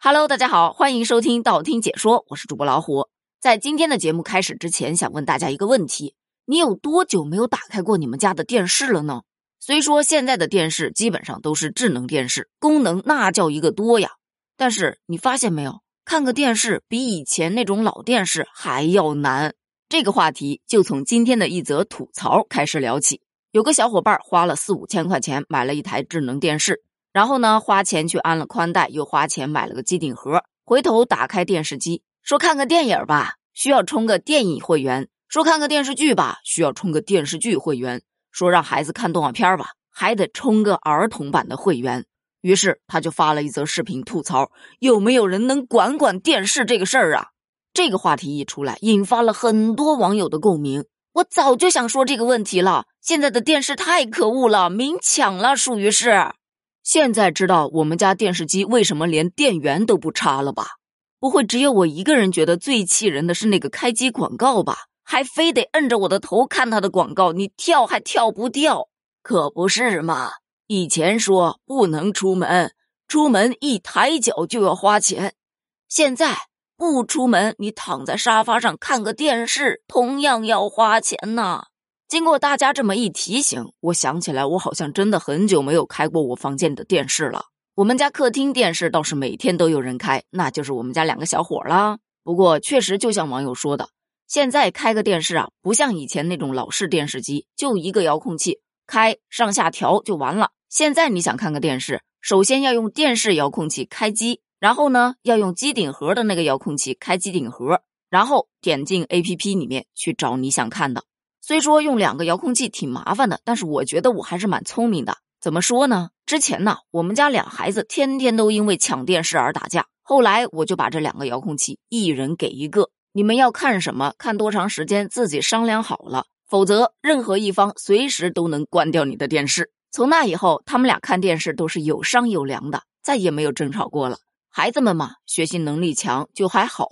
Hello，大家好，欢迎收听道听解说，我是主播老虎。在今天的节目开始之前，想问大家一个问题：你有多久没有打开过你们家的电视了呢？虽说现在的电视基本上都是智能电视，功能那叫一个多呀，但是你发现没有，看个电视比以前那种老电视还要难。这个话题就从今天的一则吐槽开始聊起。有个小伙伴花了四五千块钱买了一台智能电视。然后呢，花钱去安了宽带，又花钱买了个机顶盒。回头打开电视机，说看个电影吧，需要充个电影会员；说看个电视剧吧，需要充个电视剧会员；说让孩子看动画片吧，还得充个儿童版的会员。于是他就发了一则视频吐槽：有没有人能管管电视这个事儿啊？这个话题一出来，引发了很多网友的共鸣。我早就想说这个问题了，现在的电视太可恶了，明抢了，属于是。现在知道我们家电视机为什么连电源都不插了吧？不会只有我一个人觉得最气人的是那个开机广告吧？还非得摁着我的头看他的广告，你跳还跳不掉？可不是嘛！以前说不能出门，出门一抬脚就要花钱，现在不出门，你躺在沙发上看个电视，同样要花钱呐。经过大家这么一提醒，我想起来，我好像真的很久没有开过我房间的电视了。我们家客厅电视倒是每天都有人开，那就是我们家两个小伙啦。不过确实就像网友说的，现在开个电视啊，不像以前那种老式电视机，就一个遥控器开上下调就完了。现在你想看个电视，首先要用电视遥控器开机，然后呢要用机顶盒的那个遥控器开机顶盒，然后点进 A P P 里面去找你想看的。虽说用两个遥控器挺麻烦的，但是我觉得我还是蛮聪明的。怎么说呢？之前呢，我们家俩孩子天天都因为抢电视而打架。后来我就把这两个遥控器一人给一个，你们要看什么，看多长时间，自己商量好了。否则，任何一方随时都能关掉你的电视。从那以后，他们俩看电视都是有商有量的，再也没有争吵过了。孩子们嘛，学习能力强就还好，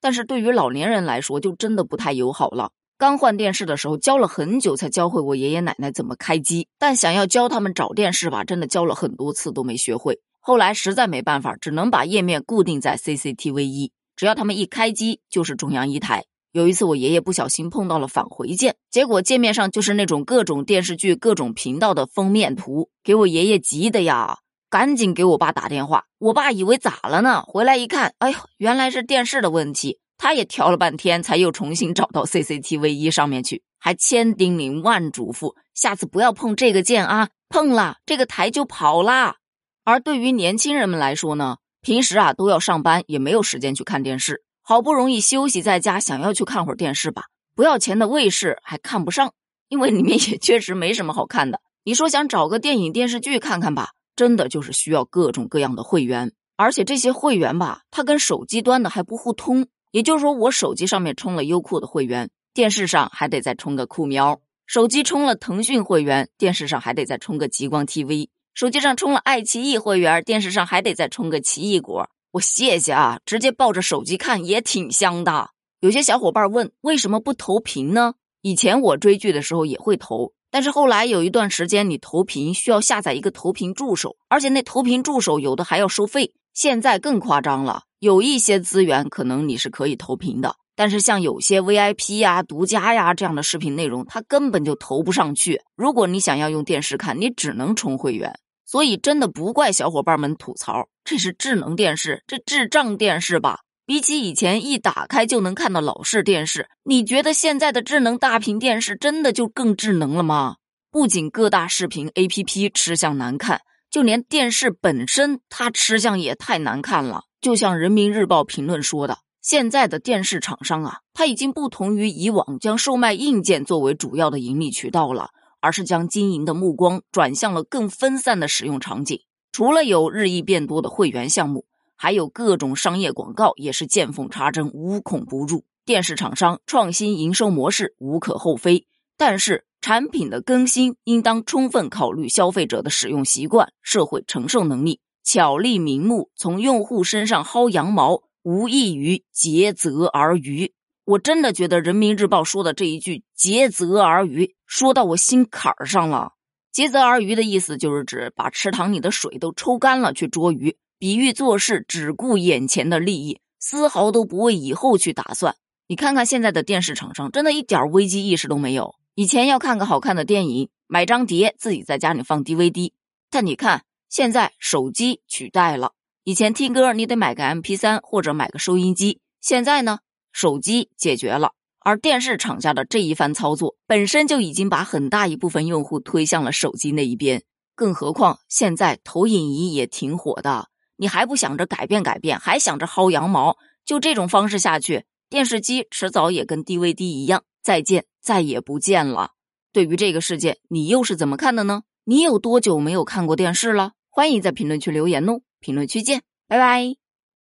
但是对于老年人来说，就真的不太友好了。刚换电视的时候，教了很久才教会我爷爷奶奶怎么开机。但想要教他们找电视吧，真的教了很多次都没学会。后来实在没办法，只能把页面固定在 CCTV 一，只要他们一开机就是中央一台。有一次我爷爷不小心碰到了返回键，结果界面上就是那种各种电视剧、各种频道的封面图，给我爷爷急的呀，赶紧给我爸打电话。我爸以为咋了呢？回来一看，哎呦，原来是电视的问题。他也调了半天，才又重新找到 CCTV 一上面去，还千叮咛万嘱咐，下次不要碰这个键啊，碰了这个台就跑啦。而对于年轻人们来说呢，平时啊都要上班，也没有时间去看电视，好不容易休息在家，想要去看会儿电视吧，不要钱的卫视还看不上，因为里面也确实没什么好看的。你说想找个电影电视剧看看吧，真的就是需要各种各样的会员，而且这些会员吧，它跟手机端的还不互通。也就是说，我手机上面充了优酷的会员，电视上还得再充个酷喵；手机充了腾讯会员，电视上还得再充个极光 TV；手机上充了爱奇艺会员，电视上还得再充个奇异果。我谢谢啊，直接抱着手机看也挺香的。有些小伙伴问，为什么不投屏呢？以前我追剧的时候也会投，但是后来有一段时间，你投屏需要下载一个投屏助手，而且那投屏助手有的还要收费。现在更夸张了。有一些资源可能你是可以投屏的，但是像有些 VIP 呀、独家呀这样的视频内容，它根本就投不上去。如果你想要用电视看，你只能充会员。所以真的不怪小伙伴们吐槽，这是智能电视，这智障电视吧？比起以前一打开就能看到老式电视，你觉得现在的智能大屏电视真的就更智能了吗？不仅各大视频 APP 吃相难看，就连电视本身它吃相也太难看了。就像人民日报评论说的，现在的电视厂商啊，它已经不同于以往将售卖硬件作为主要的盈利渠道了，而是将经营的目光转向了更分散的使用场景。除了有日益变多的会员项目，还有各种商业广告也是见缝插针、无孔不入。电视厂商创新营收模式无可厚非，但是产品的更新应当充分考虑消费者的使用习惯、社会承受能力。巧立名目，从用户身上薅羊毛，无异于竭泽而渔。我真的觉得人民日报说的这一句“竭泽而渔”说到我心坎儿上了。竭泽而渔的意思就是指把池塘里的水都抽干了去捉鱼，比喻做事只顾眼前的利益，丝毫都不为以后去打算。你看看现在的电视厂商，真的一点危机意识都没有。以前要看个好看的电影，买张碟自己在家里放 DVD，但你看现在手机取代了。以前听歌你得买个 MP3 或者买个收音机，现在呢，手机解决了。而电视厂家的这一番操作，本身就已经把很大一部分用户推向了手机那一边。更何况现在投影仪也挺火的，你还不想着改变改变，还想着薅羊毛？就这种方式下去，电视机迟早也跟 DVD 一样，再见再也不见了。对于这个事件，你又是怎么看的呢？你有多久没有看过电视了？欢迎在评论区留言哦！评论区见，拜拜。